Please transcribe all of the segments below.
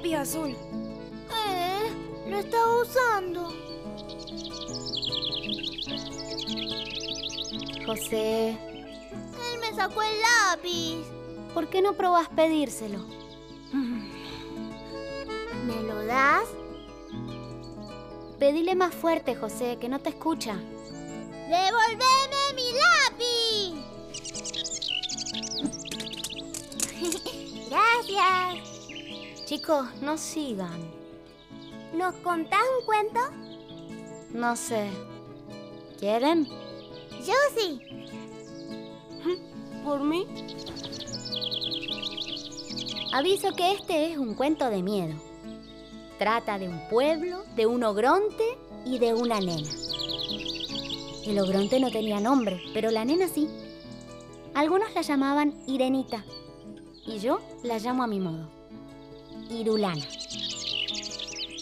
lápiz azul. Eh, lo estaba usando. José, Él me sacó el lápiz. ¿por qué no probás pedírselo? ¿Me lo das? Pedile más fuerte, José, que no te escucha. ¡Devolveme mi lápiz! Gracias. Chicos, no sigan. ¿Nos contás un cuento? No sé. ¿Quieren? Yo sí. ¿Por mí? Aviso que este es un cuento de miedo. Trata de un pueblo, de un ogronte y de una nena. El ogronte no tenía nombre, pero la nena sí. Algunos la llamaban Irenita y yo la llamo a mi modo. Irulana.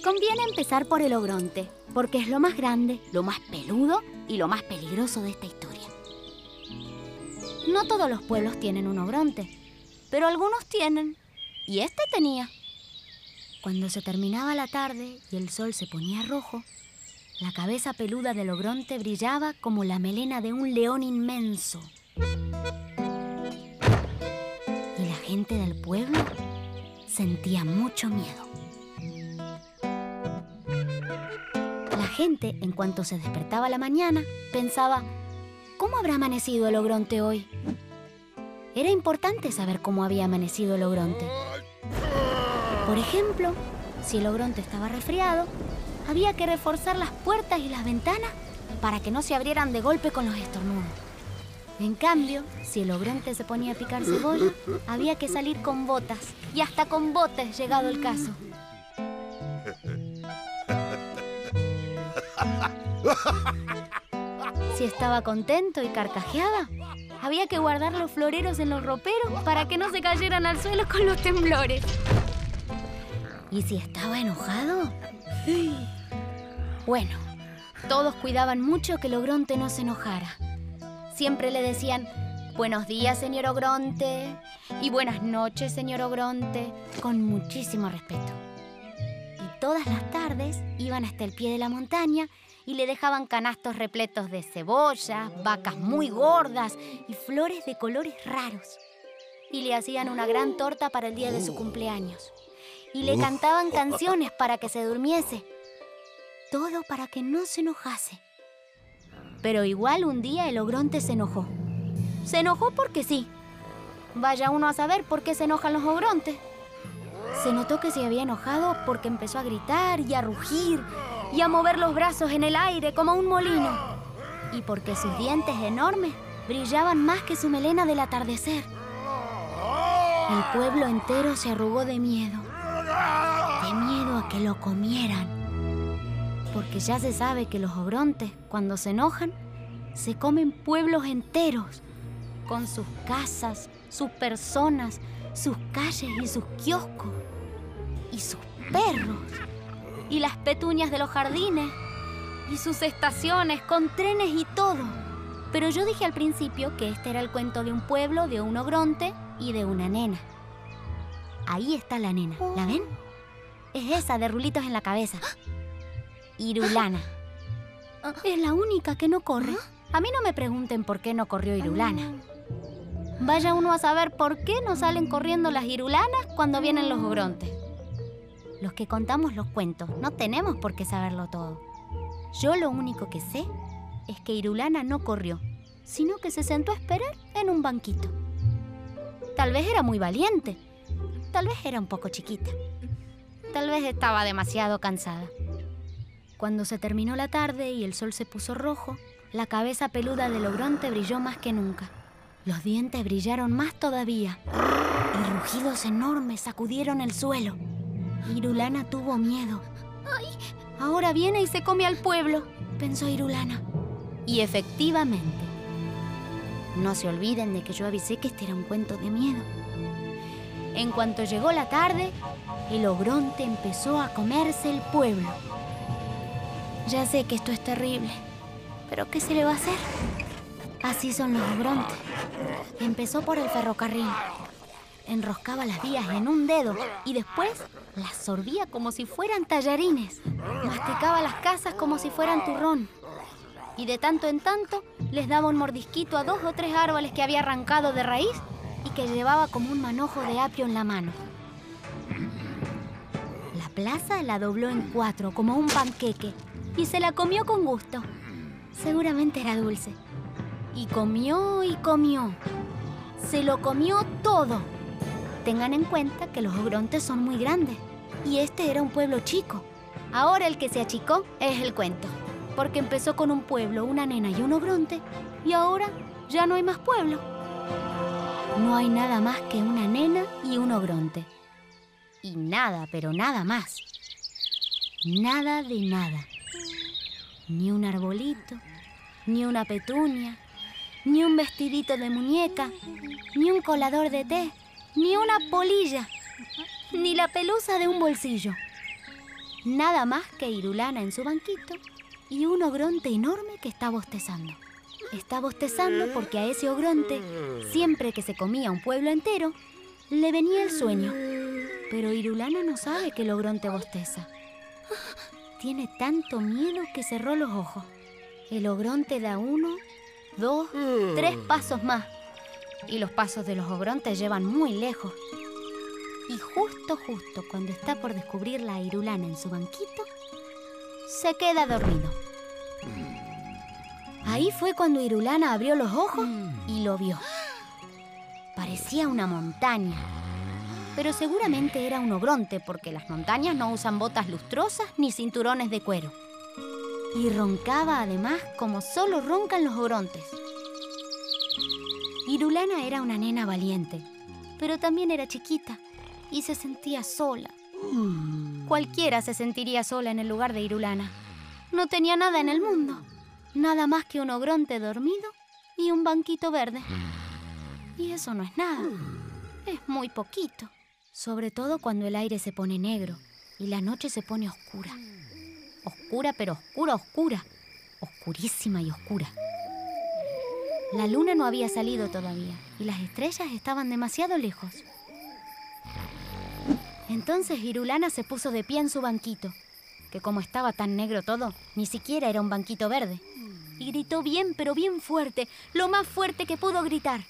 Conviene empezar por el ogronte, porque es lo más grande, lo más peludo y lo más peligroso de esta historia. No todos los pueblos tienen un ogronte, pero algunos tienen. Y este tenía. Cuando se terminaba la tarde y el sol se ponía rojo, la cabeza peluda del ogronte brillaba como la melena de un león inmenso. Y la gente del pueblo sentía mucho miedo. La gente, en cuanto se despertaba la mañana, pensaba, ¿cómo habrá amanecido el ogronte hoy? Era importante saber cómo había amanecido el ogronte. Por ejemplo, si el ogronte estaba resfriado, había que reforzar las puertas y las ventanas para que no se abrieran de golpe con los estornudos. En cambio, si el ogronte se ponía a picar cebolla, había que salir con botas y hasta con botes llegado el caso. Si estaba contento y carcajeaba, había que guardar los floreros en los roperos para que no se cayeran al suelo con los temblores. ¿Y si estaba enojado? Bueno, todos cuidaban mucho que el ogronte no se enojara. Siempre le decían, buenos días, señor ogronte, y buenas noches, señor ogronte, con muchísimo respeto. Y todas las tardes iban hasta el pie de la montaña y le dejaban canastos repletos de cebollas, vacas muy gordas y flores de colores raros. Y le hacían una gran torta para el día de su cumpleaños. Y le cantaban canciones para que se durmiese. Todo para que no se enojase. Pero igual un día el ogronte se enojó. Se enojó porque sí. Vaya uno a saber por qué se enojan los ogrontes. Se notó que se había enojado porque empezó a gritar y a rugir y a mover los brazos en el aire como un molino. Y porque sus dientes enormes brillaban más que su melena del atardecer. El pueblo entero se arrugó de miedo. De miedo a que lo comieran. Porque ya se sabe que los ogrontes, cuando se enojan, se comen pueblos enteros. Con sus casas, sus personas, sus calles y sus kioscos. Y sus perros y las petuñas de los jardines y sus estaciones con trenes y todo. Pero yo dije al principio que este era el cuento de un pueblo, de un ogronte y de una nena. Ahí está la nena, ¿la ven? Es esa de rulitos en la cabeza. Irulana. Es la única que no corre. A mí no me pregunten por qué no corrió Irulana. Vaya uno a saber por qué no salen corriendo las irulanas cuando vienen los ogrontes. Los que contamos los cuentos no tenemos por qué saberlo todo. Yo lo único que sé es que Irulana no corrió, sino que se sentó a esperar en un banquito. Tal vez era muy valiente, tal vez era un poco chiquita, tal vez estaba demasiado cansada. Cuando se terminó la tarde y el sol se puso rojo, la cabeza peluda del ogronte brilló más que nunca. Los dientes brillaron más todavía y rugidos enormes sacudieron el suelo. Irulana tuvo miedo. ¡Ay! Ahora viene y se come al pueblo, pensó Irulana. Y efectivamente, no se olviden de que yo avisé que este era un cuento de miedo. En cuanto llegó la tarde, el ogronte empezó a comerse el pueblo. Ya sé que esto es terrible, pero ¿qué se le va a hacer? Así son los ogrontes. Empezó por el ferrocarril. Enroscaba las vías en un dedo y después Las sorbía como si fueran tallarines. Masticaba las casas como si fueran turrón. Y de tanto en tanto les daba un mordisquito a dos o tres árboles que había arrancado de raíz y que llevaba como un manojo de apio en la mano. La plaza la dobló en cuatro como un panqueque y se la comió con gusto. Seguramente era dulce. Y comió y comió. Se lo comió todo. Tengan en cuenta que los ogrontes son muy grandes y este era un pueblo chico. Ahora el que se achicó es el cuento, porque empezó con un pueblo, una nena y un ogronte y ahora ya no hay más pueblo. No hay nada más que una nena y un ogronte. Y nada, pero nada más. Nada de nada. Ni un arbolito, ni una petunia, ni un vestidito de muñeca, ni un colador de té, ni una polilla, ni la pelusa de un bolsillo. Nada más que Irulana en su banquito y un ogronte enorme que está bostezando. Está bostezando porque a ese ogronte, siempre que se comía un pueblo entero, le venía el sueño. Pero Irulana no sabe que el ogronte bosteza. Tiene tanto miedo que cerró los ojos. El ogronte da uno, dos, tres pasos más. Y los pasos de los ogrontes llevan muy lejos. Y justo, justo cuando está por descubrir la Irulana en su banquito, se queda dormido. Ahí fue cuando Irulana abrió los ojos y lo vio. Parecía una montaña, pero seguramente era un ogronte porque las montañas no usan botas lustrosas ni cinturones de cuero. Y roncaba además como solo roncan los ogrontes. Irulana era una nena valiente, pero también era chiquita y se sentía sola. Cualquiera se sentiría sola en el lugar de Irulana. No tenía nada en el mundo, nada más que un ogronte dormido y un banquito verde. Y eso no es nada, es muy poquito, sobre todo cuando el aire se pone negro y la noche se pone oscura. Oscura, pero oscura, oscura, oscurísima y oscura. La luna no había salido todavía y las estrellas estaban demasiado lejos. Entonces Irulana se puso de pie en su banquito, que como estaba tan negro todo, ni siquiera era un banquito verde. Y gritó bien, pero bien fuerte, lo más fuerte que pudo gritar.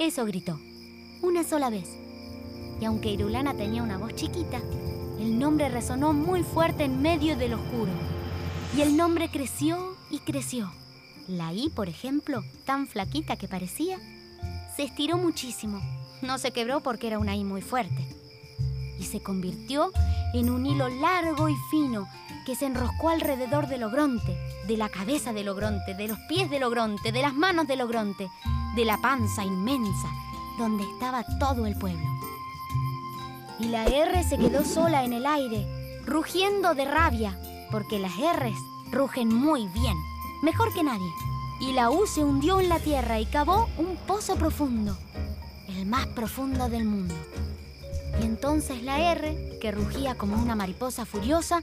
Eso gritó, una sola vez. Y aunque Irulana tenía una voz chiquita, el nombre resonó muy fuerte en medio del oscuro. Y el nombre creció y creció. La I, por ejemplo, tan flaquita que parecía, se estiró muchísimo. No se quebró porque era una I muy fuerte. Y se convirtió en un hilo largo y fino que se enroscó alrededor del ogronte, de la cabeza del ogronte, de los pies del ogronte, de las manos del ogronte, de la panza inmensa, donde estaba todo el pueblo. Y la R se quedó sola en el aire, rugiendo de rabia, porque las R's rugen muy bien, mejor que nadie. Y la U se hundió en la tierra y cavó un pozo profundo, el más profundo del mundo. Y entonces la R, que rugía como una mariposa furiosa,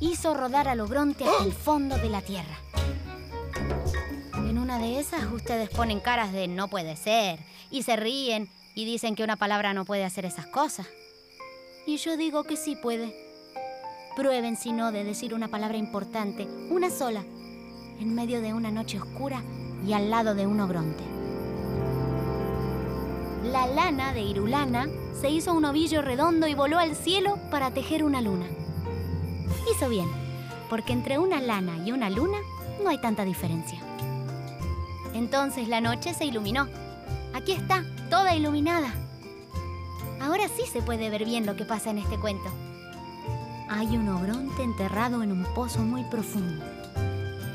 hizo rodar al ogronte hasta el fondo de la tierra. Una de esas ustedes ponen caras de no puede ser y se ríen y dicen que una palabra no puede hacer esas cosas. Y yo digo que sí puede. Prueben si no de decir una palabra importante, una sola, en medio de una noche oscura y al lado de un ogronte. La lana de Irulana se hizo un ovillo redondo y voló al cielo para tejer una luna. Hizo bien, porque entre una lana y una luna no hay tanta diferencia. Entonces la noche se iluminó. Aquí está, toda iluminada. Ahora sí se puede ver bien lo que pasa en este cuento. Hay un ogronte enterrado en un pozo muy profundo.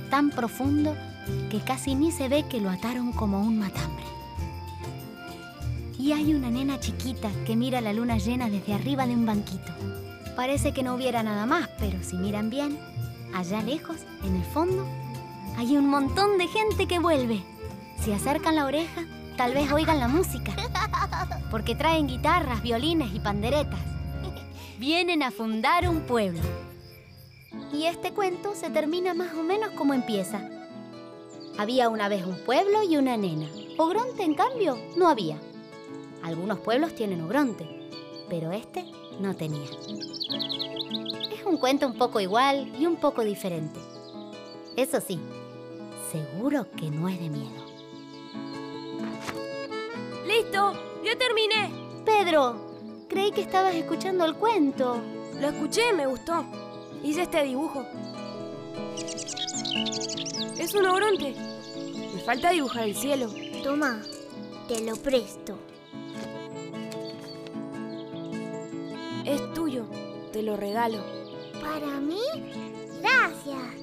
Tan profundo que casi ni se ve que lo ataron como un matambre. Y hay una nena chiquita que mira la luna llena desde arriba de un banquito. Parece que no hubiera nada más, pero si miran bien, allá lejos, en el fondo, hay un montón de gente que vuelve. Si acercan la oreja, tal vez oigan la música. Porque traen guitarras, violines y panderetas. Vienen a fundar un pueblo. Y este cuento se termina más o menos como empieza. Había una vez un pueblo y una nena. Ogronte, en cambio, no había. Algunos pueblos tienen ogronte, pero este no tenía. Es un cuento un poco igual y un poco diferente. Eso sí, seguro que no es de miedo. ¡Listo! ¡Ya terminé! Pedro, creí que estabas escuchando el cuento. Lo escuché, me gustó. Hice este dibujo. Es un ogronte. Me falta dibujar el cielo. Toma, te lo presto. Es tuyo. Te lo regalo. ¿Para mí? Gracias.